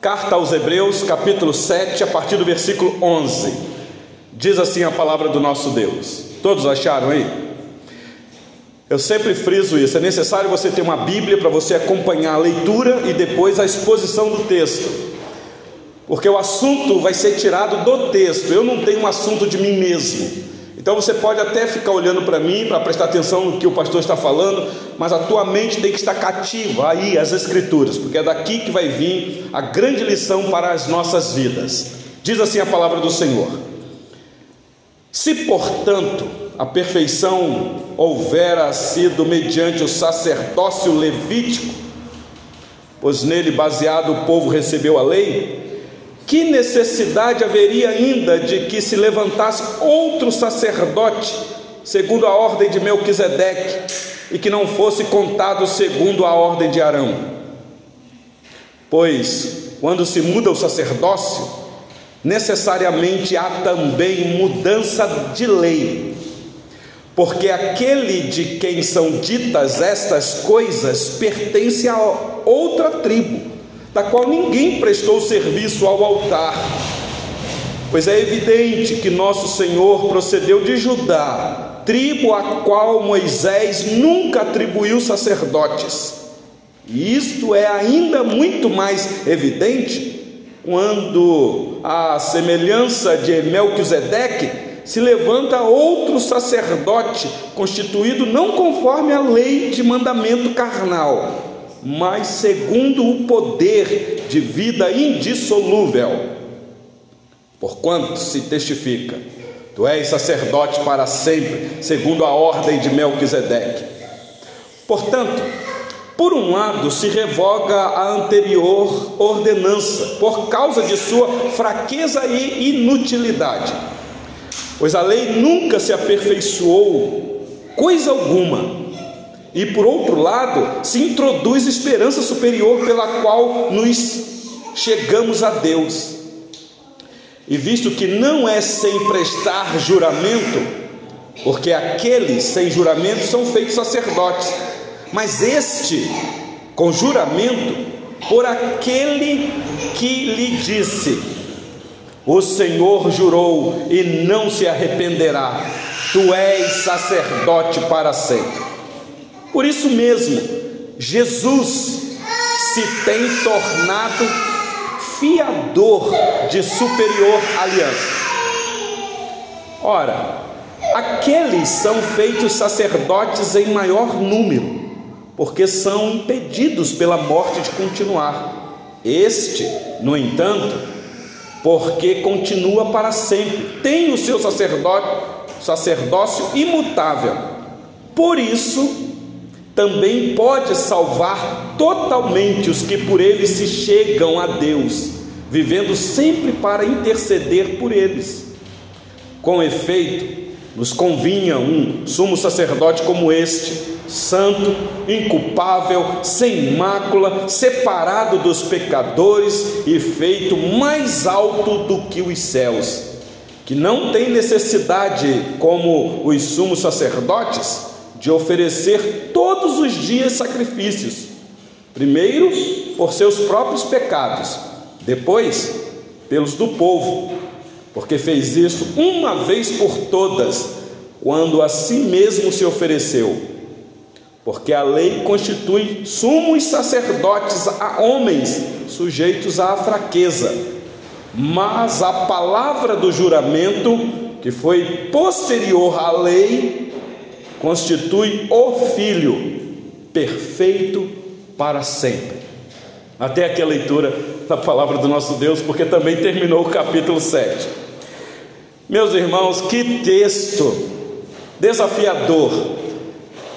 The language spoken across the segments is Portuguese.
Carta aos Hebreus, capítulo 7, a partir do versículo 11. Diz assim a palavra do nosso Deus. Todos acharam aí? Eu sempre friso isso. É necessário você ter uma Bíblia para você acompanhar a leitura e depois a exposição do texto. Porque o assunto vai ser tirado do texto. Eu não tenho um assunto de mim mesmo. Então você pode até ficar olhando para mim para prestar atenção no que o pastor está falando, mas a tua mente tem que estar cativa aí às escrituras, porque é daqui que vai vir a grande lição para as nossas vidas. Diz assim a palavra do Senhor: Se, portanto, a perfeição houvera sido mediante o sacerdócio levítico, pois nele baseado o povo recebeu a lei, que necessidade haveria ainda de que se levantasse outro sacerdote, segundo a ordem de Melquisedeque, e que não fosse contado segundo a ordem de Arão? Pois, quando se muda o sacerdócio, necessariamente há também mudança de lei, porque aquele de quem são ditas estas coisas pertence a outra tribo da qual ninguém prestou serviço ao altar. Pois é evidente que nosso Senhor procedeu de Judá, tribo a qual Moisés nunca atribuiu sacerdotes. E isto é ainda muito mais evidente quando, a semelhança de Melquisedeque, se levanta outro sacerdote, constituído não conforme a lei de mandamento carnal, mas segundo o poder de vida indissolúvel. Porquanto se testifica, tu és sacerdote para sempre, segundo a ordem de Melquisedeque. Portanto, por um lado, se revoga a anterior ordenança, por causa de sua fraqueza e inutilidade, pois a lei nunca se aperfeiçoou, coisa alguma, e por outro lado, se introduz esperança superior pela qual nos chegamos a Deus. E visto que não é sem prestar juramento, porque aqueles sem juramento são feitos sacerdotes, mas este com juramento por aquele que lhe disse: O Senhor jurou e não se arrependerá, tu és sacerdote para sempre. Por isso mesmo, Jesus se tem tornado fiador de superior aliança. Ora, aqueles são feitos sacerdotes em maior número, porque são impedidos pela morte de continuar. Este, no entanto, porque continua para sempre, tem o seu sacerdócio imutável. Por isso, também pode salvar totalmente os que por ele se chegam a Deus, vivendo sempre para interceder por eles. Com efeito, nos convinha um sumo sacerdote como este, santo, inculpável, sem mácula, separado dos pecadores e feito mais alto do que os céus, que não tem necessidade, como os sumos sacerdotes, de oferecer todos os dias sacrifícios, primeiro por seus próprios pecados, depois pelos do povo, porque fez isso uma vez por todas, quando a si mesmo se ofereceu. Porque a lei constitui sumos sacerdotes a homens sujeitos à fraqueza, mas a palavra do juramento, que foi posterior à lei, constitui o Filho perfeito para sempre. Até aqui a leitura da palavra do nosso Deus, porque também terminou o capítulo 7. Meus irmãos, que texto desafiador.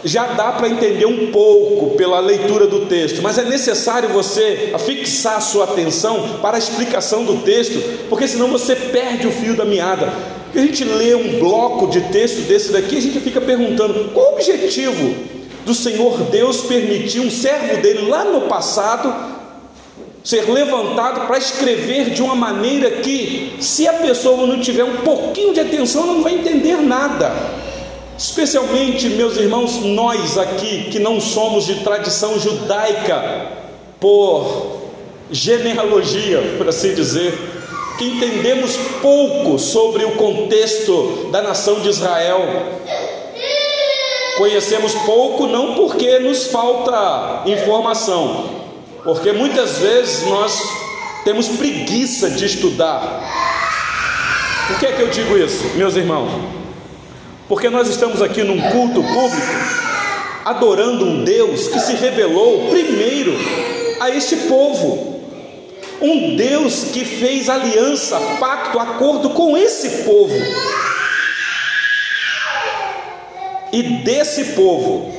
Já dá para entender um pouco pela leitura do texto, mas é necessário você fixar sua atenção para a explicação do texto, porque senão você perde o fio da meada. E a gente lê um bloco de texto desse daqui, a gente fica perguntando qual o objetivo do Senhor Deus permitir um servo dele lá no passado ser levantado para escrever de uma maneira que, se a pessoa não tiver um pouquinho de atenção, não vai entender nada. Especialmente, meus irmãos, nós aqui que não somos de tradição judaica por genealogia, por assim dizer, que entendemos pouco sobre o contexto da nação de Israel. Conhecemos pouco não porque nos falta informação, porque muitas vezes nós temos preguiça de estudar. Por que é que eu digo isso, meus irmãos? Porque nós estamos aqui num culto público adorando um Deus que se revelou primeiro a este povo. Um Deus que fez aliança, pacto, acordo com esse povo. E desse povo,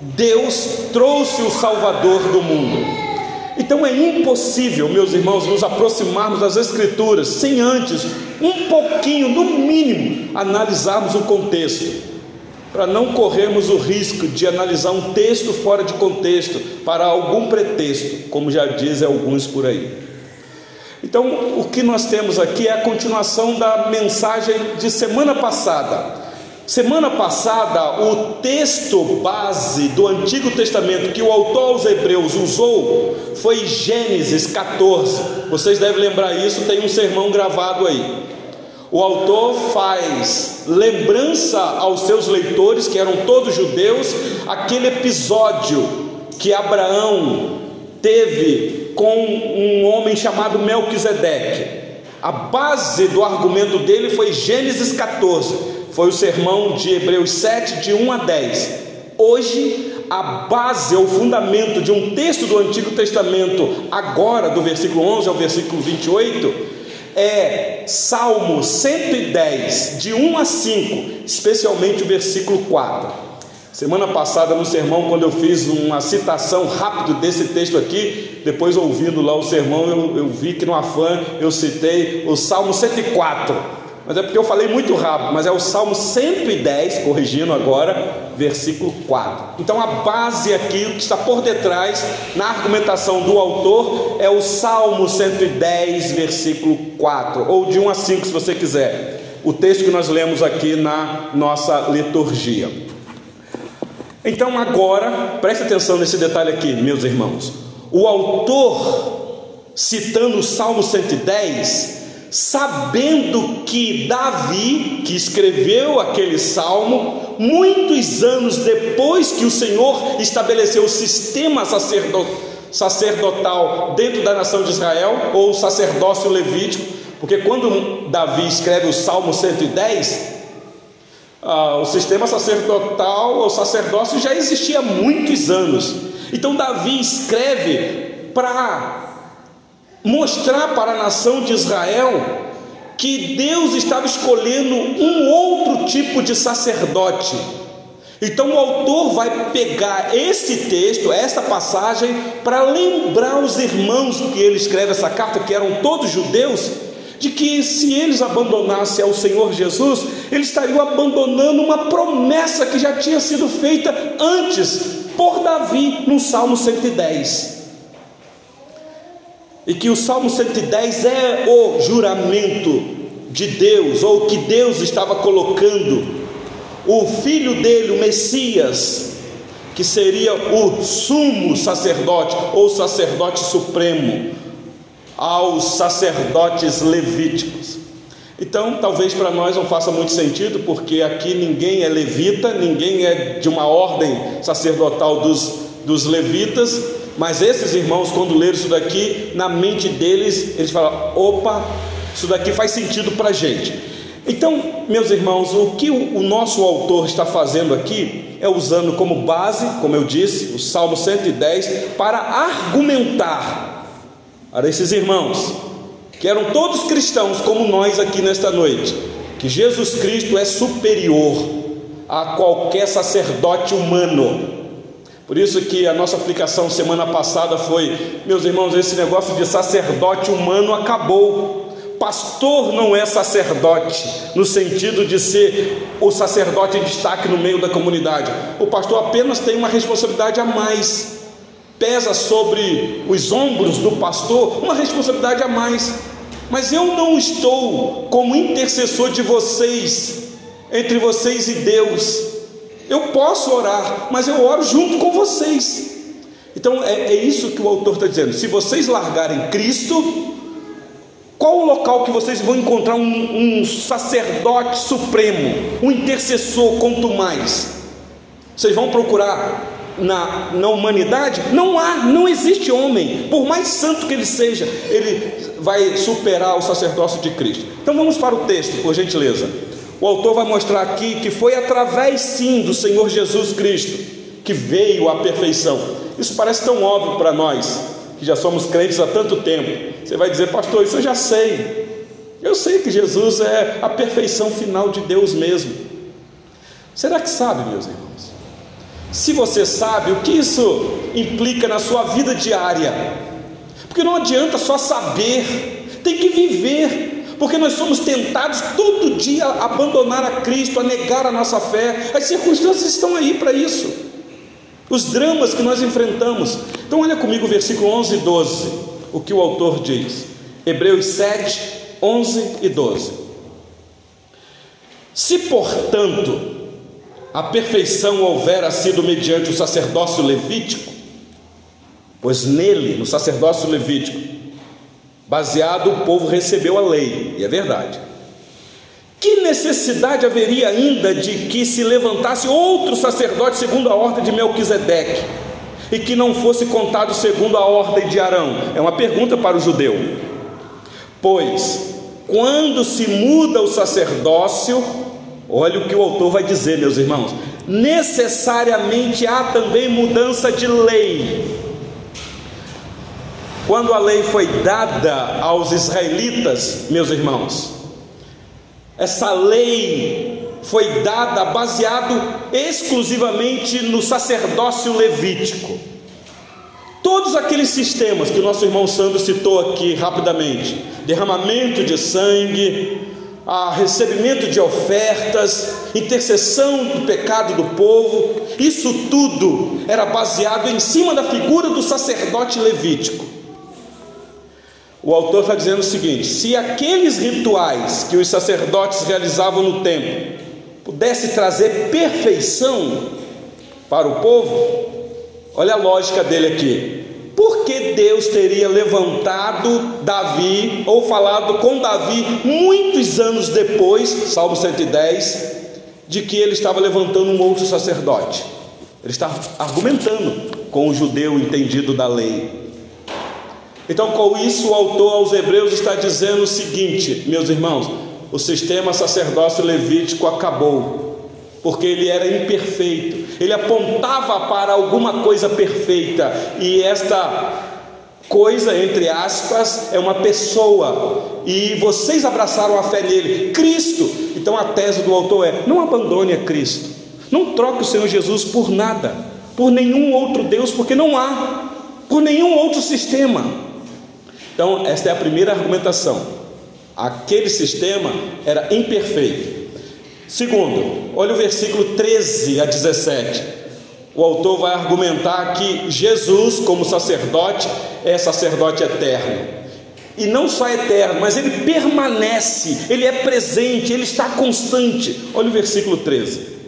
Deus trouxe o Salvador do mundo. Então é impossível, meus irmãos, nos aproximarmos das Escrituras sem antes, um pouquinho, no mínimo, analisarmos o contexto para não corrermos o risco de analisar um texto fora de contexto para algum pretexto, como já dizem alguns por aí. Então, o que nós temos aqui é a continuação da mensagem de semana passada. Semana passada, o texto base do Antigo Testamento que o autor aos Hebreus usou foi Gênesis 14. Vocês devem lembrar isso, tem um sermão gravado aí. O autor faz lembrança aos seus leitores, que eram todos judeus, aquele episódio que Abraão teve com um homem chamado Melquisedeque. A base do argumento dele foi Gênesis 14, foi o sermão de Hebreus 7, de 1 a 10. Hoje, a base, o fundamento de um texto do Antigo Testamento, agora do versículo 11 ao versículo 28, é Salmo 110, de 1 a 5, especialmente o versículo 4. Semana passada, no sermão, quando eu fiz uma citação rápida desse texto aqui, depois ouvindo lá o sermão, eu, eu vi que no afã eu citei o Salmo 104 mas é porque eu falei muito rápido, mas é o Salmo 110, corrigindo agora, versículo 4. Então a base aqui, o que está por detrás, na argumentação do autor, é o Salmo 110, versículo 4, ou de 1 a 5, se você quiser, o texto que nós lemos aqui na nossa liturgia. Então agora, preste atenção nesse detalhe aqui, meus irmãos. O autor, citando o Salmo 110, sabendo que Davi, que escreveu aquele salmo, muitos anos depois que o Senhor estabeleceu o sistema sacerdotal dentro da nação de Israel, ou o sacerdócio levítico, porque quando Davi escreve o Salmo 110, ah, o sistema sacerdotal, o sacerdócio já existia há muitos anos. Então Davi escreve para mostrar para a nação de Israel que Deus estava escolhendo um outro tipo de sacerdote. Então o autor vai pegar esse texto, essa passagem, para lembrar os irmãos que ele escreve essa carta, que eram todos judeus, de que se eles abandonassem ao Senhor Jesus, eles estariam abandonando uma promessa que já tinha sido feita antes por Davi no Salmo 110 e que o Salmo 110 é o juramento de Deus, ou que Deus estava colocando, o filho dele, o Messias, que seria o sumo sacerdote, ou sacerdote supremo, aos sacerdotes levíticos. Então, talvez para nós não faça muito sentido, porque aqui ninguém é levita, ninguém é de uma ordem sacerdotal dos, dos levitas, mas esses irmãos, quando leram isso daqui, na mente deles, eles falam: opa, isso daqui faz sentido para a gente. Então, meus irmãos, o que o nosso autor está fazendo aqui é usando como base, como eu disse, o Salmo 110, para argumentar para esses irmãos, que eram todos cristãos como nós aqui nesta noite, que Jesus Cristo é superior a qualquer sacerdote humano, por isso que a nossa aplicação semana passada foi, meus irmãos, esse negócio de sacerdote humano acabou. Pastor não é sacerdote, no sentido de ser o sacerdote em destaque no meio da comunidade. O pastor apenas tem uma responsabilidade a mais, pesa sobre os ombros do pastor uma responsabilidade a mais. Mas eu não estou como intercessor de vocês, entre vocês e Deus. Eu posso orar, mas eu oro junto com vocês. Então é, é isso que o autor está dizendo. Se vocês largarem Cristo, qual o local que vocês vão encontrar um, um sacerdote supremo, um intercessor, quanto mais? Vocês vão procurar na, na humanidade? Não há, não existe homem, por mais santo que ele seja, ele vai superar o sacerdócio de Cristo. Então vamos para o texto, por gentileza. O autor vai mostrar aqui que foi através sim do Senhor Jesus Cristo que veio a perfeição. Isso parece tão óbvio para nós, que já somos crentes há tanto tempo. Você vai dizer, pastor, isso eu já sei. Eu sei que Jesus é a perfeição final de Deus mesmo. Será que sabe, meus irmãos? Se você sabe, o que isso implica na sua vida diária? Porque não adianta só saber, tem que viver, porque nós somos tentados todo dia a abandonar a Cristo, a negar a nossa fé. As circunstâncias estão aí para isso. Os dramas que nós enfrentamos. Então, olha comigo o versículo 11 e 12 o que o autor diz. Hebreus 7, 11 e 12. Se, portanto, a perfeição houvera sido mediante o sacerdócio levítico, pois nele, no sacerdócio levítico, baseado, o povo recebeu a lei, e é verdade. Que necessidade haveria ainda de que se levantasse outro sacerdote segundo a ordem de Melquisedeque? e que não fosse contado segundo a ordem de Arão? É uma pergunta para o judeu. Pois, quando se muda o sacerdócio, olha o que o autor vai dizer, meus irmãos, necessariamente há também mudança de lei. Quando a lei foi dada aos israelitas, meus irmãos, essa lei foi dada baseado exclusivamente no sacerdócio levítico. Todos aqueles sistemas que o nosso irmão Sandro citou aqui rapidamente: derramamento de sangue, a recebimento de ofertas, intercessão do pecado do povo, isso tudo era baseado em cima da figura do sacerdote levítico. O autor está dizendo o seguinte: se aqueles rituais que os sacerdotes realizavam no templo pudesse trazer perfeição para o povo, olha a lógica dele aqui. Que Deus teria levantado Davi ou falado com Davi muitos anos depois, Salmo 110, de que ele estava levantando um outro sacerdote? Ele está argumentando com o judeu entendido da lei. Então, com isso, o autor aos Hebreus está dizendo o seguinte, meus irmãos: o sistema sacerdócio levítico acabou, porque ele era imperfeito, ele apontava para alguma coisa perfeita, e esta coisa, entre aspas, é uma pessoa, e vocês abraçaram a fé nele, Cristo. Então a tese do autor é: não abandone a Cristo, não troque o Senhor Jesus por nada, por nenhum outro Deus, porque não há, por nenhum outro sistema. Então, esta é a primeira argumentação. Aquele sistema era imperfeito. Segundo, olha o versículo 13 a 17. O autor vai argumentar que Jesus, como sacerdote, é sacerdote eterno. E não só eterno, mas ele permanece, ele é presente, ele está constante. Olha o versículo 13.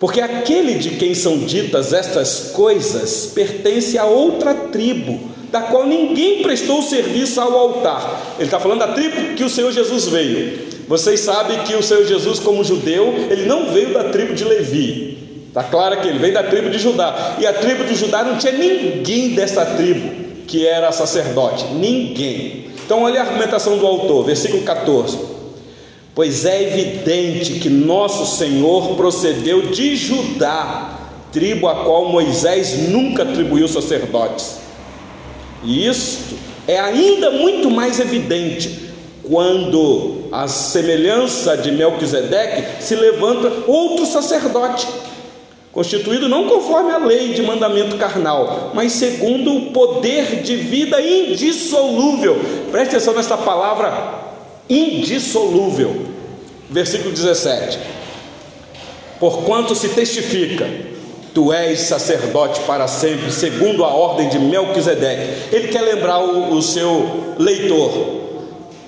Porque aquele de quem são ditas estas coisas pertence a outra tribo da qual ninguém prestou serviço ao altar. Ele está falando da tribo que o Senhor Jesus veio. Vocês sabem que o Senhor Jesus, como judeu, ele não veio da tribo de Levi. Está claro que ele veio da tribo de Judá. E a tribo de Judá não tinha ninguém dessa tribo que era sacerdote. Ninguém. Então, olha a argumentação do autor, versículo 14. Pois é evidente que nosso Senhor procedeu de Judá, tribo a qual Moisés nunca atribuiu sacerdotes e isto é ainda muito mais evidente quando a semelhança de Melquisedeque se levanta outro sacerdote, constituído não conforme a lei de mandamento carnal, mas segundo o poder de vida indissolúvel. Preste atenção nesta palavra indissolúvel. Versículo 17. Porquanto se testifica Tu és sacerdote para sempre, segundo a ordem de Melquisedeque. Ele quer lembrar o, o seu leitor.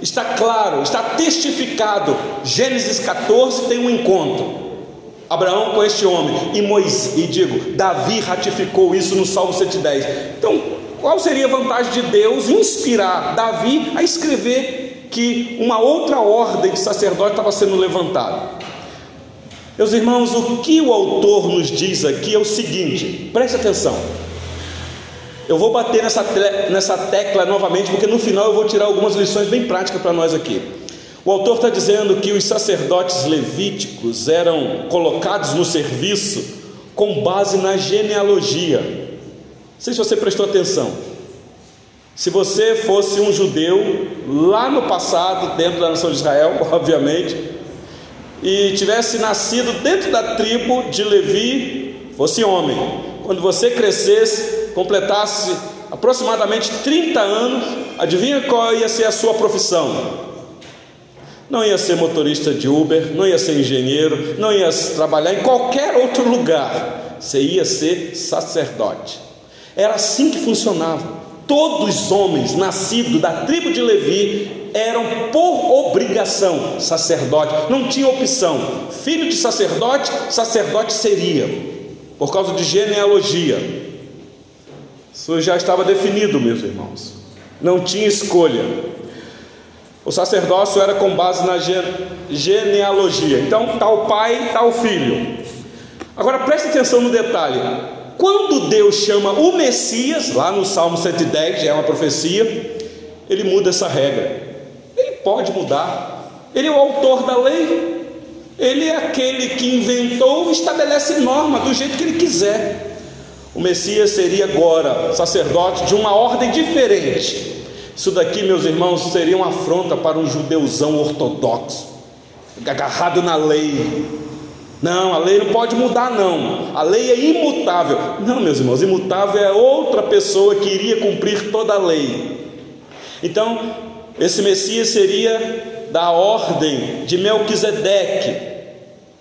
Está claro, está testificado. Gênesis 14 tem um encontro. Abraão com este homem, e Moisés, e digo, Davi ratificou isso no Salmo 110. Então, qual seria a vantagem de Deus inspirar Davi a escrever que uma outra ordem de sacerdote estava sendo levantada? Meus irmãos, o que o autor nos diz aqui é o seguinte, preste atenção. Eu vou bater nessa, nessa tecla novamente, porque no final eu vou tirar algumas lições bem práticas para nós aqui. O autor está dizendo que os sacerdotes levíticos eram colocados no serviço com base na genealogia. Não sei se você prestou atenção. Se você fosse um judeu lá no passado, dentro da nação de Israel, obviamente, e tivesse nascido dentro da tribo de Levi, fosse homem, quando você crescesse, completasse aproximadamente 30 anos, adivinha qual ia ser a sua profissão? Não ia ser motorista de Uber, não ia ser engenheiro, não ia trabalhar em qualquer outro lugar. Você ia ser sacerdote. Era assim que funcionava. Todos os homens nascidos da tribo de Levi eram por obrigação sacerdote, não tinha opção. Filho de sacerdote, sacerdote seria por causa de genealogia. Isso já estava definido, meus irmãos. Não tinha escolha. O sacerdócio era com base na genealogia. Então, tal pai, tal filho. Agora preste atenção no detalhe. Quando Deus chama o Messias, lá no Salmo 110, já é uma profecia, ele muda essa regra. Ele pode mudar. Ele é o autor da lei. Ele é aquele que inventou e estabelece norma do jeito que ele quiser. O Messias seria agora sacerdote de uma ordem diferente. Isso daqui, meus irmãos, seria uma afronta para um judeuzão ortodoxo, agarrado na lei. Não, a lei não pode mudar, não. A lei é imutável. Não, meus irmãos, imutável é outra pessoa que iria cumprir toda a lei. Então, esse Messias seria da ordem de Melquisedeque,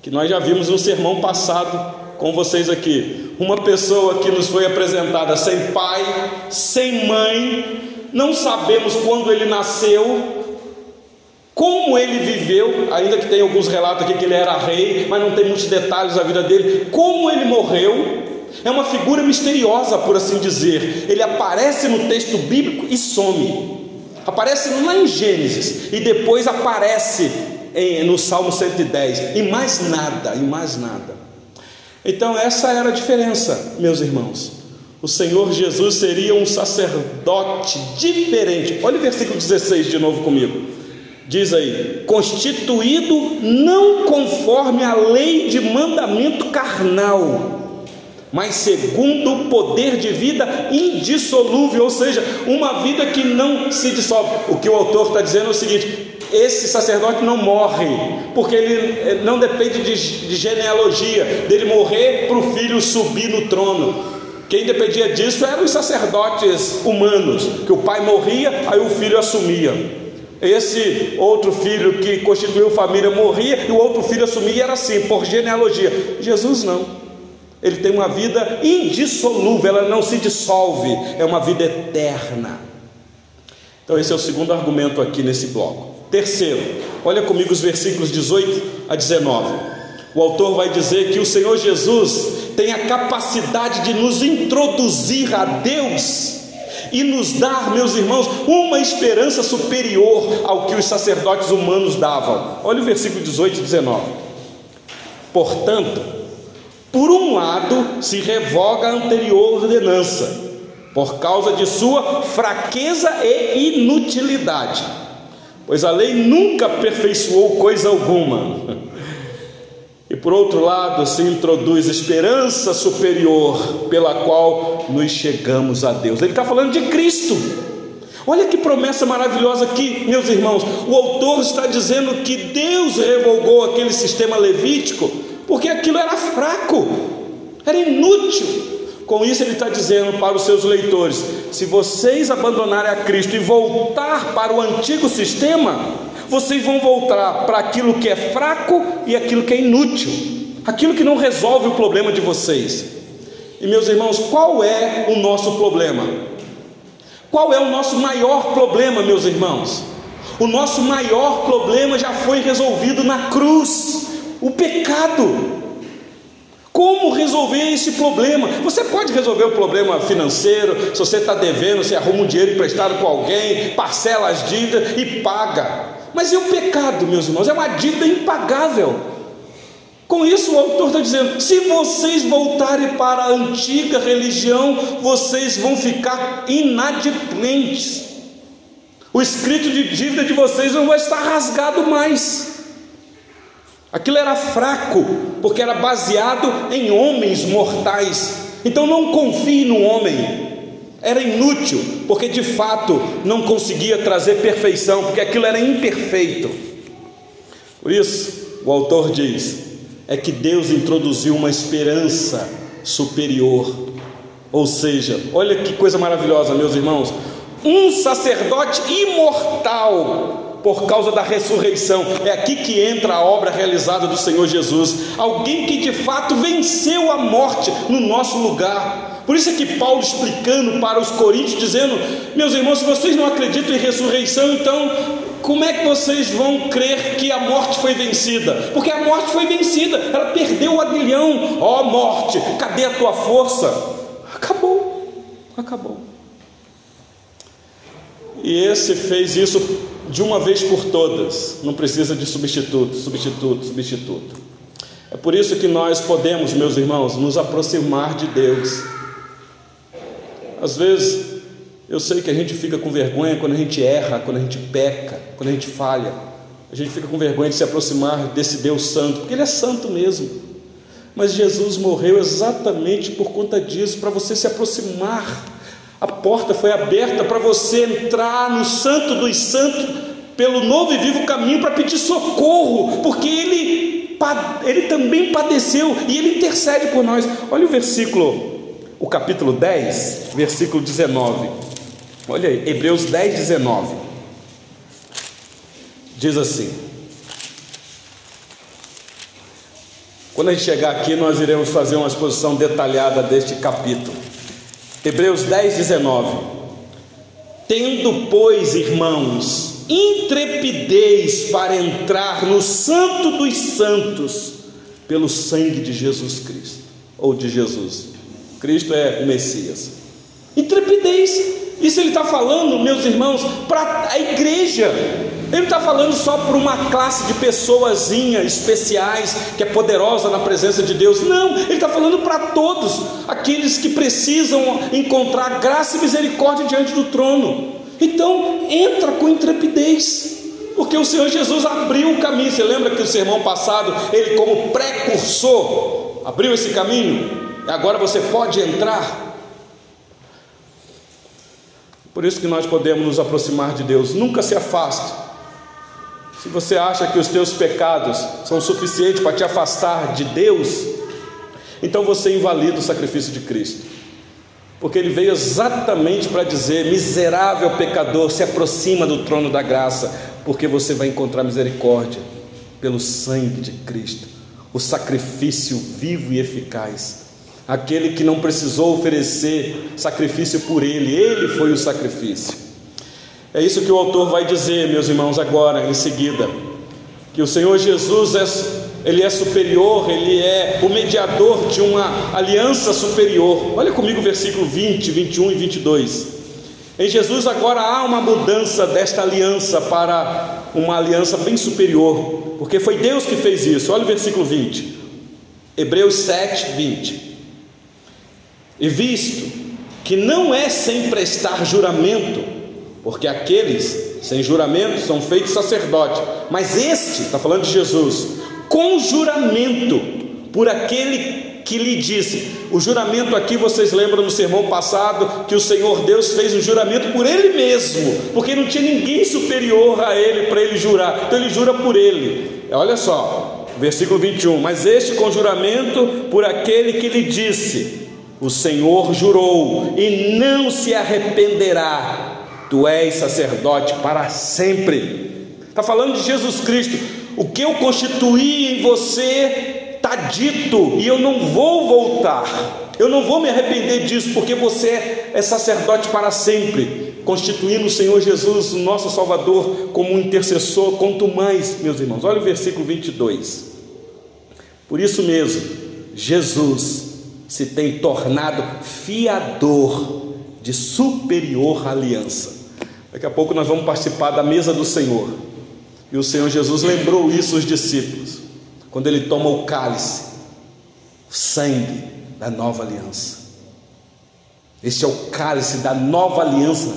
que nós já vimos no sermão passado com vocês aqui. Uma pessoa que nos foi apresentada sem pai, sem mãe, não sabemos quando ele nasceu, como ele viveu, ainda que tem alguns relatos aqui que ele era rei, mas não tem muitos detalhes da vida dele, como ele morreu, é uma figura misteriosa, por assim dizer. Ele aparece no texto bíblico e some. Aparece lá em Gênesis e depois aparece em, no Salmo 110. E mais nada, e mais nada. Então, essa era a diferença, meus irmãos. O Senhor Jesus seria um sacerdote diferente. Olha o versículo 16 de novo comigo. Diz aí: constituído não conforme a lei de mandamento carnal mas segundo o poder de vida indissolúvel, ou seja, uma vida que não se dissolve. O que o autor está dizendo é o seguinte: esse sacerdote não morre, porque ele não depende de, de genealogia, dele morrer para o filho subir no trono. Quem dependia disso eram os sacerdotes humanos, que o pai morria, aí o filho assumia. Esse outro filho que constituiu família morria e o outro filho assumia, era assim, por genealogia. Jesus não. Ele tem uma vida indissolúvel, ela não se dissolve, é uma vida eterna. Então, esse é o segundo argumento aqui nesse bloco. Terceiro, olha comigo os versículos 18 a 19. O autor vai dizer que o Senhor Jesus tem a capacidade de nos introduzir a Deus e nos dar, meus irmãos, uma esperança superior ao que os sacerdotes humanos davam. Olha o versículo 18 e 19. Portanto, por um lado, se revoga a anterior ordenança, por causa de sua fraqueza e inutilidade, pois a lei nunca aperfeiçoou coisa alguma. E por outro lado, se introduz esperança superior pela qual nos chegamos a Deus. Ele está falando de Cristo. Olha que promessa maravilhosa aqui, meus irmãos. O autor está dizendo que Deus revogou aquele sistema levítico porque aquilo era fraco, era inútil. Com isso, ele está dizendo para os seus leitores: se vocês abandonarem a Cristo e voltar para o antigo sistema, vocês vão voltar para aquilo que é fraco e aquilo que é inútil, aquilo que não resolve o problema de vocês. E meus irmãos, qual é o nosso problema? Qual é o nosso maior problema, meus irmãos? O nosso maior problema já foi resolvido na cruz o pecado. Como resolver esse problema? Você pode resolver o problema financeiro, se você está devendo, você arruma um dinheiro emprestado com alguém, parcela as dívidas e paga. Mas e o pecado, meus irmãos? É uma dívida impagável. Com isso, o autor está dizendo: se vocês voltarem para a antiga religião, vocês vão ficar inadimplentes. O escrito de dívida de vocês não vai estar rasgado mais. Aquilo era fraco, porque era baseado em homens mortais. Então não confie no homem. Era inútil, porque de fato não conseguia trazer perfeição, porque aquilo era imperfeito. Por isso, o autor diz: é que Deus introduziu uma esperança superior. Ou seja, olha que coisa maravilhosa, meus irmãos. Um sacerdote imortal por causa da ressurreição. É aqui que entra a obra realizada do Senhor Jesus. Alguém que de fato venceu a morte no nosso lugar. Por isso é que Paulo explicando para os coríntios, dizendo: Meus irmãos, se vocês não acreditam em ressurreição, então como é que vocês vão crer que a morte foi vencida? Porque a morte foi vencida, ela perdeu o aguilhão. Ó oh, morte, cadê a tua força? Acabou, acabou. E esse fez isso de uma vez por todas, não precisa de substituto, substituto, substituto. É por isso que nós podemos, meus irmãos, nos aproximar de Deus. Às vezes, eu sei que a gente fica com vergonha quando a gente erra, quando a gente peca, quando a gente falha. A gente fica com vergonha de se aproximar desse Deus Santo, porque Ele é santo mesmo. Mas Jesus morreu exatamente por conta disso, para você se aproximar a porta foi aberta para você entrar no Santo dos Santos, pelo novo e vivo caminho, para pedir socorro, porque ele, ele também padeceu e ele intercede por nós. Olha o versículo, o capítulo 10, versículo 19. Olha aí, Hebreus 10, 19. Diz assim: Quando a gente chegar aqui, nós iremos fazer uma exposição detalhada deste capítulo. Hebreus 10, 19. Tendo, pois, irmãos, intrepidez para entrar no Santo dos Santos, pelo sangue de Jesus Cristo, ou de Jesus. Cristo é o Messias. Intrepidez, isso ele está falando, meus irmãos, para a igreja, ele não está falando só para uma classe de pessoazinha especiais, que é poderosa na presença de Deus. Não, ele está falando para todos, aqueles que precisam encontrar graça e misericórdia diante do trono. Então, entra com intrepidez. Porque o Senhor Jesus abriu o caminho. Você lembra que o sermão passado, ele, como precursor, abriu esse caminho? E agora você pode entrar. Por isso que nós podemos nos aproximar de Deus. Nunca se afaste se você acha que os teus pecados são suficientes para te afastar de Deus, então você invalida o sacrifício de Cristo. Porque ele veio exatamente para dizer: miserável pecador, se aproxima do trono da graça, porque você vai encontrar misericórdia pelo sangue de Cristo, o sacrifício vivo e eficaz. Aquele que não precisou oferecer sacrifício por ele, ele foi o sacrifício. É isso que o autor vai dizer, meus irmãos, agora, em seguida. Que o Senhor Jesus é, ele é superior, ele é o mediador de uma aliança superior. Olha comigo o versículo 20, 21 e 22. Em Jesus agora há uma mudança desta aliança para uma aliança bem superior, porque foi Deus que fez isso. Olha o versículo 20. Hebreus 7, 20. E visto que não é sem prestar juramento, porque aqueles sem juramento são feitos sacerdotes, mas este, está falando de Jesus, com juramento, por aquele que lhe disse. O juramento aqui, vocês lembram no sermão passado, que o Senhor Deus fez um juramento por Ele mesmo, porque não tinha ninguém superior a Ele para Ele jurar, então Ele jura por Ele. Olha só, versículo 21. Mas este com juramento por aquele que lhe disse: O Senhor jurou e não se arrependerá tu és sacerdote para sempre. Está falando de Jesus Cristo. O que eu constituí em você está dito, e eu não vou voltar. Eu não vou me arrepender disso, porque você é sacerdote para sempre, constituindo o Senhor Jesus, o nosso Salvador, como um intercessor. Quanto mais, meus irmãos, olha o versículo 22. Por isso mesmo, Jesus se tem tornado fiador de superior aliança. Daqui a pouco nós vamos participar da mesa do Senhor. E o Senhor Jesus lembrou isso aos discípulos, quando ele toma o cálice, o sangue da nova aliança. Este é o cálice da nova aliança,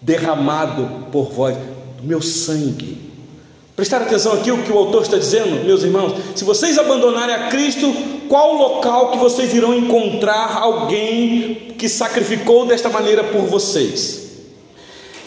derramado por vós, do meu sangue. Prestar atenção aqui o que o autor está dizendo, meus irmãos. Se vocês abandonarem a Cristo, qual local que vocês irão encontrar alguém que sacrificou desta maneira por vocês?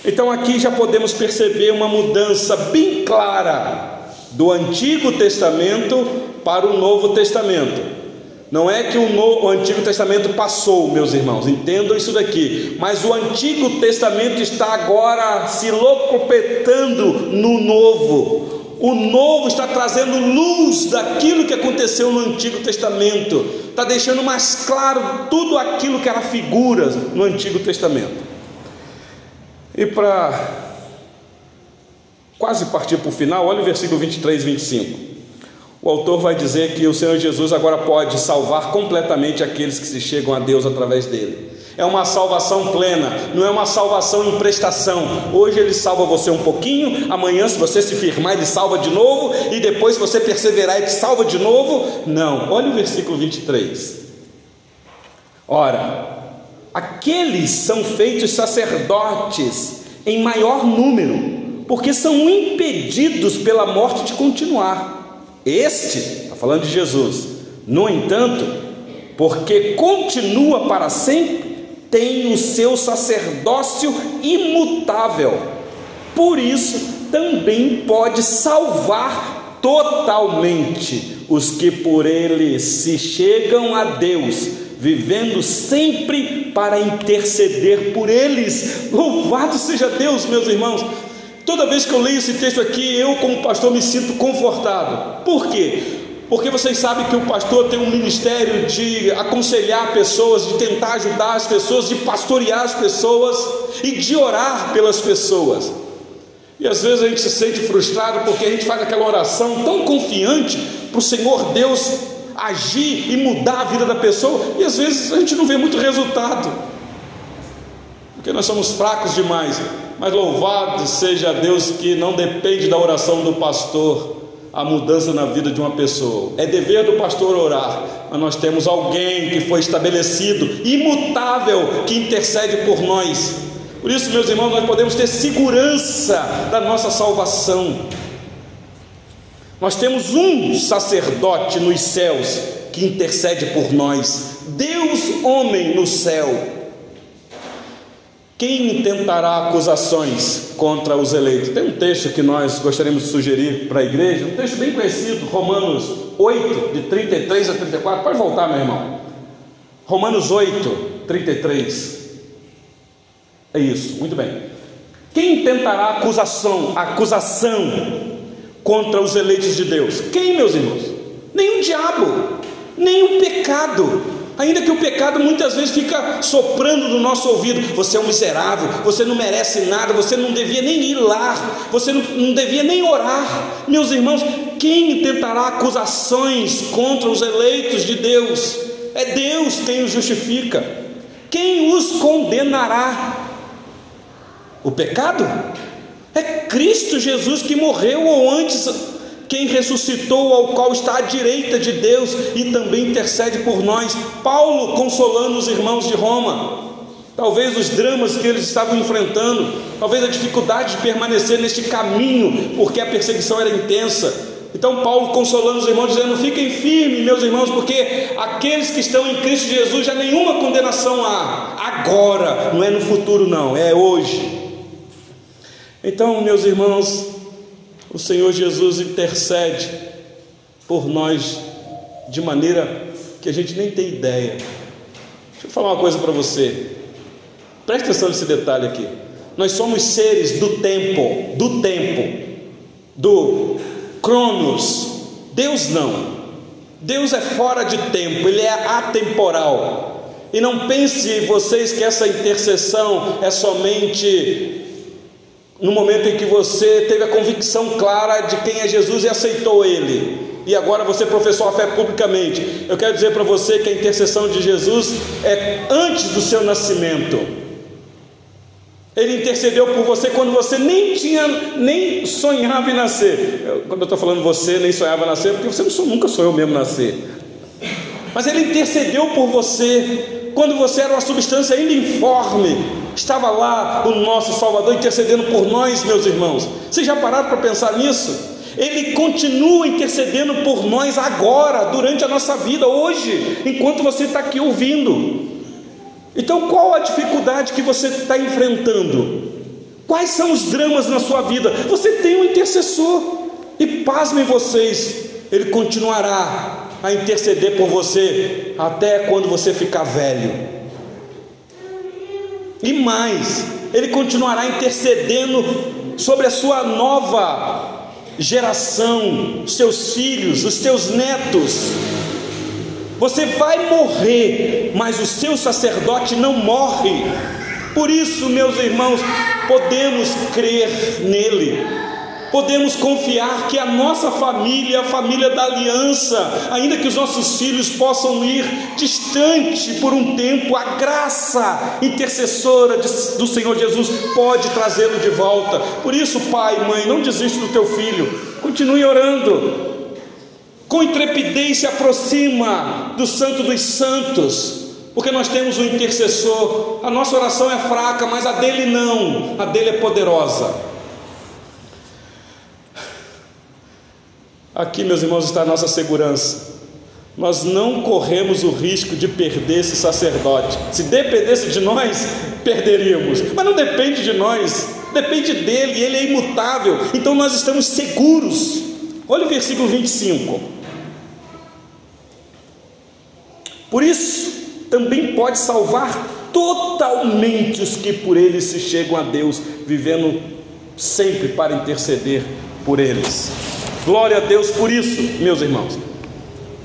Então aqui já podemos perceber uma mudança bem clara do Antigo Testamento para o Novo Testamento. Não é que o, o Antigo Testamento passou, meus irmãos, entendam isso daqui, mas o Antigo Testamento está agora se locupetando no Novo. O novo está trazendo luz daquilo que aconteceu no Antigo Testamento, está deixando mais claro tudo aquilo que era figuras no Antigo Testamento. E para quase partir para o final, olha o versículo 23 e 25. O autor vai dizer que o Senhor Jesus agora pode salvar completamente aqueles que se chegam a Deus através dele. É uma salvação plena, não é uma salvação em prestação. Hoje ele salva você um pouquinho, amanhã, se você se firmar, ele salva de novo, e depois, se você perseverar, ele salva de novo. Não, olha o versículo 23. Ora, aqueles são feitos sacerdotes em maior número, porque são impedidos pela morte de continuar. Este, está falando de Jesus, no entanto, porque continua para sempre, tem o seu sacerdócio imutável, por isso também pode salvar totalmente os que por ele se chegam a Deus, vivendo sempre para interceder por eles. Louvado seja Deus, meus irmãos. Toda vez que eu leio esse texto aqui, eu, como pastor, me sinto confortado. Por quê? Porque vocês sabem que o pastor tem um ministério de aconselhar pessoas, de tentar ajudar as pessoas, de pastorear as pessoas e de orar pelas pessoas. E às vezes a gente se sente frustrado porque a gente faz aquela oração tão confiante para o Senhor Deus agir e mudar a vida da pessoa, e às vezes a gente não vê muito resultado, porque nós somos fracos demais. Mas louvado seja Deus que não depende da oração do pastor a mudança na vida de uma pessoa. É dever do pastor orar, mas nós temos alguém que foi estabelecido, imutável, que intercede por nós. Por isso, meus irmãos, nós podemos ter segurança da nossa salvação. Nós temos um sacerdote nos céus que intercede por nós, Deus, homem no céu quem intentará acusações contra os eleitos? Tem um texto que nós gostaríamos de sugerir para a igreja, um texto bem conhecido, Romanos 8, de 33 a 34. Pode voltar, meu irmão. Romanos 8, 33. É isso, muito bem. Quem intentará acusação, acusação contra os eleitos de Deus? Quem, meus irmãos? Nenhum diabo, nenhum pecado Ainda que o pecado muitas vezes fica soprando no nosso ouvido: você é um miserável, você não merece nada, você não devia nem ir lá, você não, não devia nem orar. Meus irmãos, quem tentará acusações contra os eleitos de Deus? É Deus quem os justifica. Quem os condenará? O pecado? É Cristo Jesus que morreu ou antes quem ressuscitou, ao qual está à direita de Deus e também intercede por nós. Paulo consolando os irmãos de Roma. Talvez os dramas que eles estavam enfrentando, talvez a dificuldade de permanecer neste caminho, porque a perseguição era intensa. Então, Paulo consolando os irmãos, dizendo: Fiquem firmes, meus irmãos, porque aqueles que estão em Cristo Jesus já nenhuma condenação há, agora, não é no futuro, não, é hoje. Então, meus irmãos, o Senhor Jesus intercede por nós de maneira que a gente nem tem ideia. Deixa eu falar uma coisa para você. Preste atenção nesse detalhe aqui. Nós somos seres do tempo, do tempo, do Cronos. Deus não. Deus é fora de tempo, ele é atemporal. E não pense vocês que essa intercessão é somente no momento em que você teve a convicção clara de quem é Jesus e aceitou Ele. e agora você professou a fé publicamente. Eu quero dizer para você que a intercessão de Jesus é antes do seu nascimento. Ele intercedeu por você quando você nem tinha, nem sonhava em nascer. Eu, quando eu estou falando você, nem sonhava em nascer, porque você não, nunca sonhou mesmo nascer. Mas ele intercedeu por você quando você era uma substância ainda informe. Estava lá o nosso Salvador intercedendo por nós, meus irmãos. Vocês já pararam para pensar nisso? Ele continua intercedendo por nós agora, durante a nossa vida, hoje, enquanto você está aqui ouvindo. Então, qual a dificuldade que você está enfrentando? Quais são os dramas na sua vida? Você tem um intercessor, e pasmem vocês, ele continuará a interceder por você até quando você ficar velho. E mais, ele continuará intercedendo sobre a sua nova geração, seus filhos, os teus netos. Você vai morrer, mas o seu sacerdote não morre. Por isso, meus irmãos, podemos crer nele. Podemos confiar que a nossa família a família da aliança, ainda que os nossos filhos possam ir distante por um tempo, a graça intercessora do Senhor Jesus pode trazê-lo de volta. Por isso, pai, mãe, não desista do teu filho, continue orando. Com intrepidez se aproxima do Santo dos Santos, porque nós temos um intercessor. A nossa oração é fraca, mas a dele não, a dele é poderosa. Aqui, meus irmãos, está a nossa segurança. Nós não corremos o risco de perder esse sacerdote. Se dependesse de nós, perderíamos. Mas não depende de nós, depende dele, ele é imutável. Então nós estamos seguros. Olha o versículo 25. Por isso, também pode salvar totalmente os que por ele se chegam a Deus, vivendo sempre para interceder por eles. Glória a Deus por isso, meus irmãos.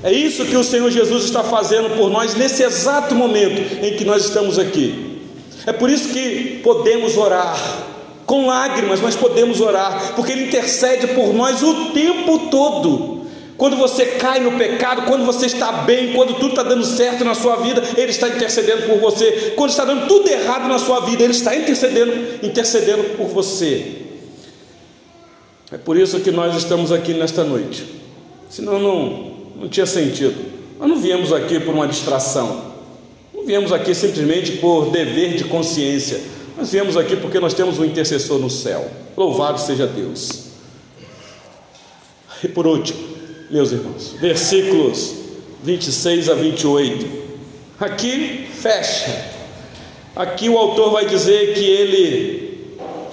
É isso que o Senhor Jesus está fazendo por nós nesse exato momento em que nós estamos aqui. É por isso que podemos orar, com lágrimas, mas podemos orar, porque Ele intercede por nós o tempo todo. Quando você cai no pecado, quando você está bem, quando tudo está dando certo na sua vida, Ele está intercedendo por você. Quando está dando tudo errado na sua vida, Ele está intercedendo, intercedendo por você. É por isso que nós estamos aqui nesta noite. Senão não, não tinha sentido. Nós não viemos aqui por uma distração. Não viemos aqui simplesmente por dever de consciência. Nós viemos aqui porque nós temos um intercessor no céu. Louvado seja Deus. E por último, meus irmãos, versículos 26 a 28. Aqui fecha. Aqui o autor vai dizer que ele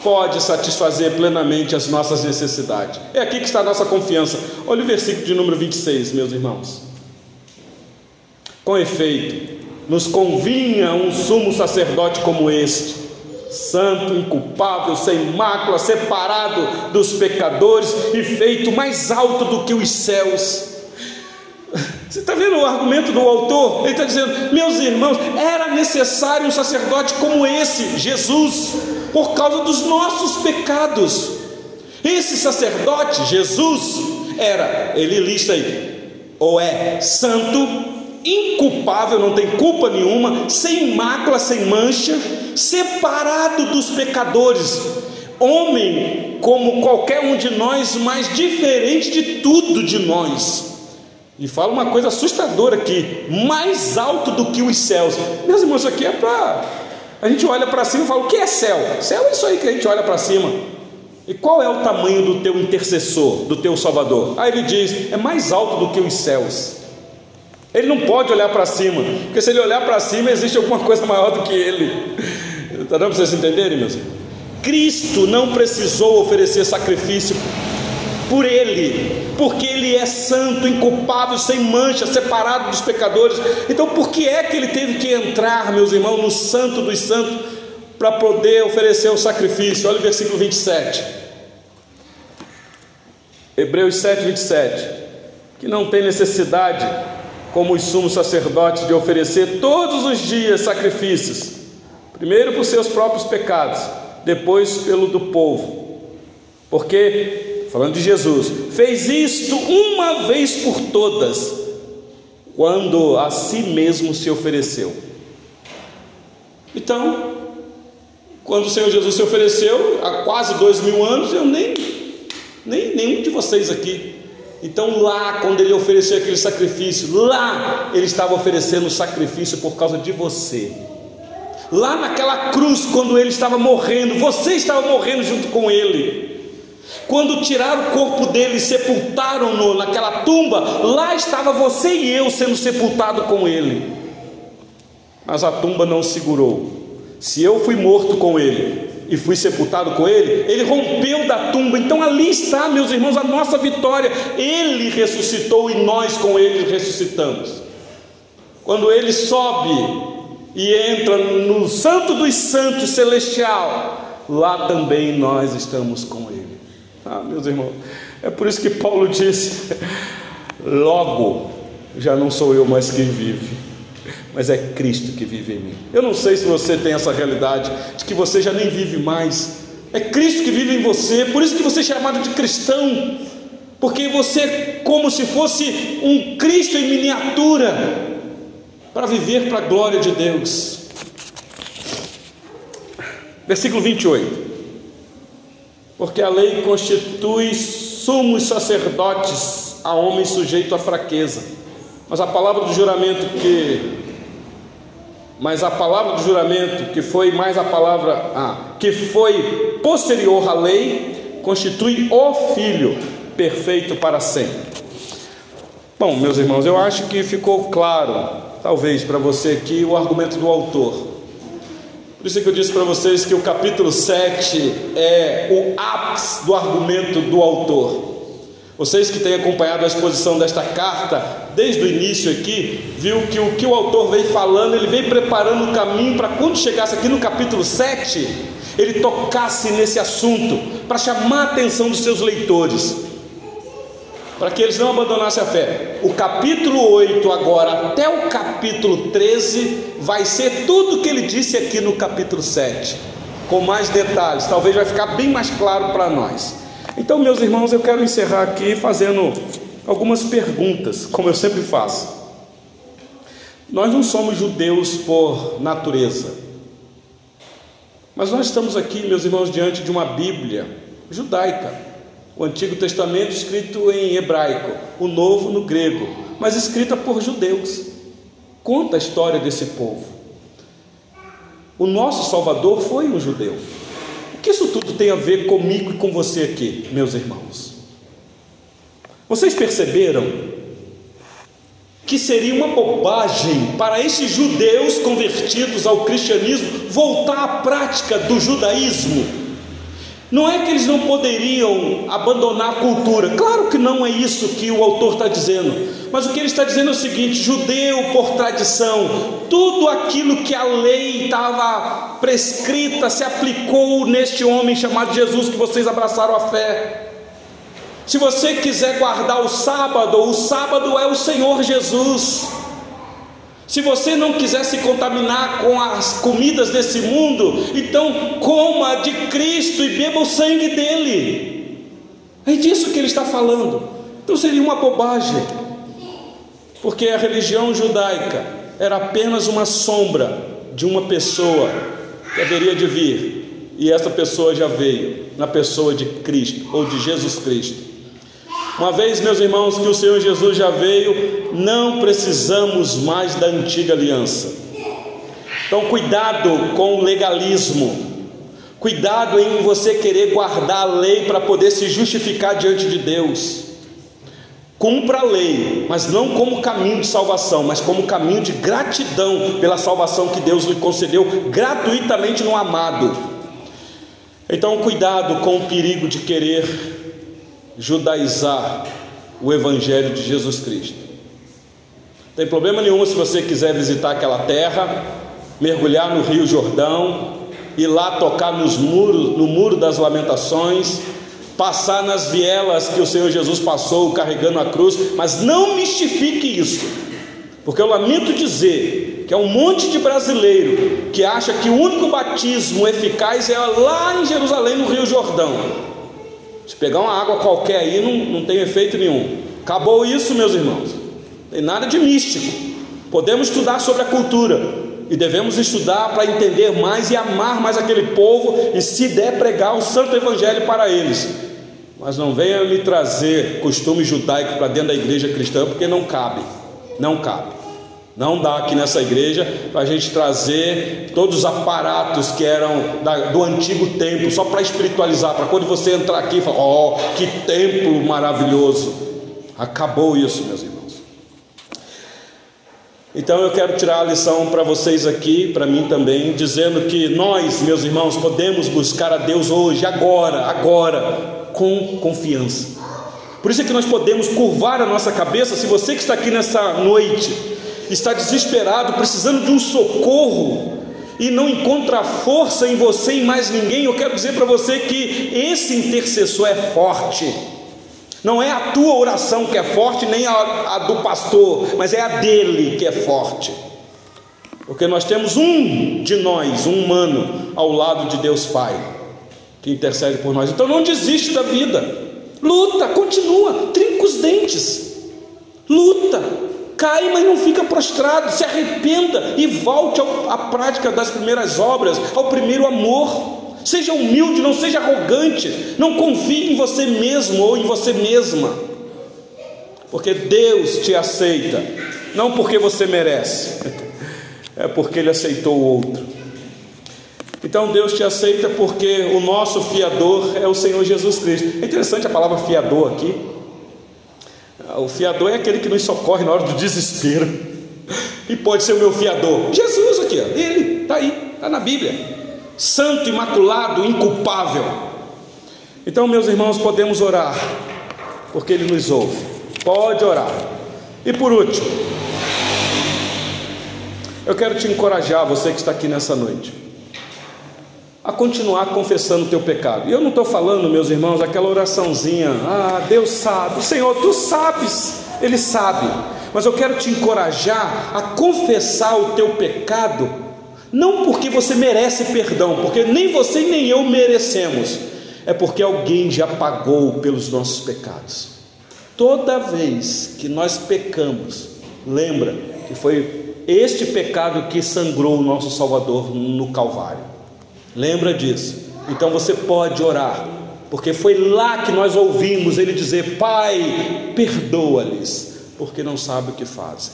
pode satisfazer plenamente as nossas necessidades. É aqui que está a nossa confiança. Olha o versículo de número 26, meus irmãos. Com efeito, nos convinha um sumo sacerdote como este, santo, inculpável, sem mácula, separado dos pecadores e feito mais alto do que os céus. Você está vendo o argumento do autor? Ele está dizendo, meus irmãos, era necessário um sacerdote como esse, Jesus por causa dos nossos pecados. Esse sacerdote, Jesus, era, ele lista aí, ou é santo, inculpável, não tem culpa nenhuma, sem mácula, sem mancha, separado dos pecadores, homem como qualquer um de nós, mas diferente de tudo de nós. E fala uma coisa assustadora aqui: mais alto do que os céus. Meus irmãos, isso aqui é para a gente olha para cima e fala: o que é céu? Céu é isso aí que a gente olha para cima. E qual é o tamanho do teu intercessor, do teu Salvador? Aí ele diz: é mais alto do que os céus. Ele não pode olhar para cima, porque se ele olhar para cima, existe alguma coisa maior do que ele. Está dando para vocês entenderem, meus irmãos? Cristo não precisou oferecer sacrifício por Ele, porque Ele é santo, inculpável, sem mancha, separado dos pecadores. Então, por que é que Ele teve que entrar, meus irmãos, no Santo dos Santos, para poder oferecer o sacrifício? Olha o versículo 27. Hebreus 7, 27. Que não tem necessidade, como os sumos sacerdotes, de oferecer todos os dias sacrifícios, primeiro por seus próprios pecados, depois pelo do povo, porque falando de Jesus, fez isto uma vez por todas, quando a si mesmo se ofereceu. Então, quando o Senhor Jesus se ofereceu, há quase dois mil anos, eu nem, nem nenhum de vocês aqui. Então, lá, quando ele ofereceu aquele sacrifício, lá ele estava oferecendo o sacrifício por causa de você. Lá naquela cruz, quando ele estava morrendo, você estava morrendo junto com ele. Quando tiraram o corpo dele e sepultaram-no naquela tumba, lá estava você e eu sendo sepultado com ele. Mas a tumba não segurou. Se eu fui morto com ele e fui sepultado com ele, ele rompeu da tumba. Então ali está, meus irmãos, a nossa vitória. Ele ressuscitou e nós com ele ressuscitamos. Quando ele sobe e entra no Santo dos Santos celestial, lá também nós estamos com ele. Ah, meus irmãos, é por isso que Paulo disse: logo já não sou eu mais quem vive, mas é Cristo que vive em mim. Eu não sei se você tem essa realidade de que você já nem vive mais, é Cristo que vive em você, por isso que você é chamado de cristão, porque você é como se fosse um Cristo em miniatura, para viver para a glória de Deus. Versículo 28 porque a lei constitui sumos sacerdotes a homem sujeito à fraqueza. Mas a palavra do juramento que mas a palavra do juramento que foi mais a palavra ah, que foi posterior à lei constitui o filho perfeito para sempre. Bom, meus irmãos, eu acho que ficou claro, talvez para você aqui, o argumento do autor. Por isso que eu disse para vocês que o capítulo 7 é o ápice do argumento do autor. Vocês que têm acompanhado a exposição desta carta desde o início aqui, viu que o que o autor veio falando, ele veio preparando o caminho para quando chegasse aqui no capítulo 7, ele tocasse nesse assunto, para chamar a atenção dos seus leitores para que eles não abandonassem a fé. O capítulo 8, agora até o capítulo 13, vai ser tudo o que ele disse aqui no capítulo 7, com mais detalhes, talvez vai ficar bem mais claro para nós. Então, meus irmãos, eu quero encerrar aqui fazendo algumas perguntas, como eu sempre faço. Nós não somos judeus por natureza, mas nós estamos aqui, meus irmãos, diante de uma Bíblia judaica o Antigo Testamento escrito em hebraico, o Novo no grego, mas escrita por judeus. Conta a história desse povo. O nosso Salvador foi um judeu. O que isso tudo tem a ver comigo e com você aqui, meus irmãos? Vocês perceberam que seria uma bobagem para esses judeus convertidos ao cristianismo voltar à prática do judaísmo? Não é que eles não poderiam abandonar a cultura, claro que não é isso que o autor está dizendo, mas o que ele está dizendo é o seguinte: judeu por tradição, tudo aquilo que a lei estava prescrita se aplicou neste homem chamado Jesus que vocês abraçaram a fé. Se você quiser guardar o sábado, o sábado é o Senhor Jesus. Se você não quiser se contaminar com as comidas desse mundo, então coma de Cristo e beba o sangue dele. É disso que ele está falando. Então seria uma bobagem, porque a religião judaica era apenas uma sombra de uma pessoa que haveria de vir, e essa pessoa já veio na pessoa de Cristo ou de Jesus Cristo. Uma vez, meus irmãos, que o Senhor Jesus já veio, não precisamos mais da antiga aliança. Então, cuidado com o legalismo. Cuidado em você querer guardar a lei para poder se justificar diante de Deus. Cumpra a lei, mas não como caminho de salvação, mas como caminho de gratidão pela salvação que Deus lhe concedeu gratuitamente no amado. Então, cuidado com o perigo de querer judaizar o Evangelho de Jesus Cristo. Não tem problema nenhum se você quiser visitar aquela terra, mergulhar no Rio Jordão, ir lá tocar nos muros, no muro das lamentações, passar nas vielas que o Senhor Jesus passou carregando a cruz, mas não mistifique isso, porque eu lamento dizer que é um monte de brasileiro que acha que o único batismo eficaz é lá em Jerusalém, no Rio Jordão. Se pegar uma água qualquer aí, não, não tem efeito nenhum. Acabou isso, meus irmãos. Não tem nada de místico. Podemos estudar sobre a cultura e devemos estudar para entender mais e amar mais aquele povo e, se der, pregar o santo evangelho para eles. Mas não venha me trazer costume judaico para dentro da igreja cristã, porque não cabe. Não cabe. Não dá aqui nessa igreja para a gente trazer todos os aparatos que eram da, do antigo templo, só para espiritualizar, para quando você entrar aqui e falar, oh, que templo maravilhoso. Acabou isso, meus irmãos. Então eu quero tirar a lição para vocês aqui, para mim também, dizendo que nós, meus irmãos, podemos buscar a Deus hoje, agora, agora, com confiança. Por isso é que nós podemos curvar a nossa cabeça. Se você que está aqui nessa noite, está desesperado, precisando de um socorro e não encontra força em você e mais ninguém, eu quero dizer para você que esse intercessor é forte. Não é a tua oração que é forte, nem a, a do pastor, mas é a dele que é forte. Porque nós temos um de nós, um humano, ao lado de Deus Pai, que intercede por nós. Então não desiste da vida. Luta, continua, trinca os dentes. Luta, cai, mas não fica prostrado, se arrependa e volte à prática das primeiras obras, ao primeiro amor. Seja humilde, não seja arrogante, não confie em você mesmo ou em você mesma, porque Deus te aceita, não porque você merece, é porque Ele aceitou o outro. Então Deus te aceita porque o nosso fiador é o Senhor Jesus Cristo. É interessante a palavra fiador aqui, o fiador é aquele que nos socorre na hora do desespero. E pode ser o meu fiador. Jesus aqui, ó, ele está aí, está na Bíblia. Santo, imaculado, inculpável. Então, meus irmãos, podemos orar, porque Ele nos ouve. Pode orar. E por último, eu quero te encorajar, você que está aqui nessa noite a continuar confessando o teu pecado. E eu não estou falando, meus irmãos, aquela oraçãozinha, ah, Deus sabe, Senhor, tu sabes, Ele sabe, mas eu quero te encorajar a confessar o teu pecado, não porque você merece perdão, porque nem você nem eu merecemos, é porque alguém já pagou pelos nossos pecados. Toda vez que nós pecamos, lembra que foi este pecado que sangrou o nosso Salvador no Calvário. Lembra disso? Então você pode orar, porque foi lá que nós ouvimos ele dizer: Pai, perdoa-lhes, porque não sabem o que fazem.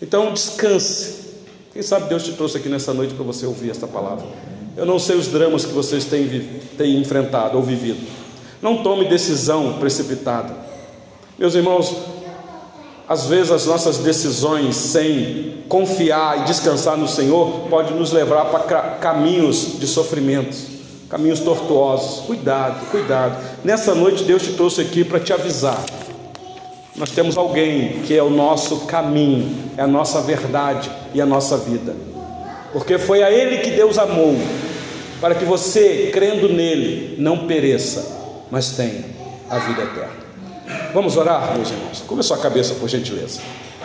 Então descanse. Quem sabe Deus te trouxe aqui nessa noite para você ouvir esta palavra. Eu não sei os dramas que vocês têm, têm enfrentado ou vivido. Não tome decisão precipitada. Meus irmãos, às vezes as nossas decisões sem confiar e descansar no Senhor pode nos levar para caminhos de sofrimentos, caminhos tortuosos. Cuidado, cuidado. Nessa noite Deus te trouxe aqui para te avisar. Nós temos alguém que é o nosso caminho, é a nossa verdade e a nossa vida. Porque foi a ele que Deus amou, para que você, crendo nele, não pereça, mas tenha a vida eterna. Vamos orar, meus irmãos? Come a sua cabeça, por gentileza.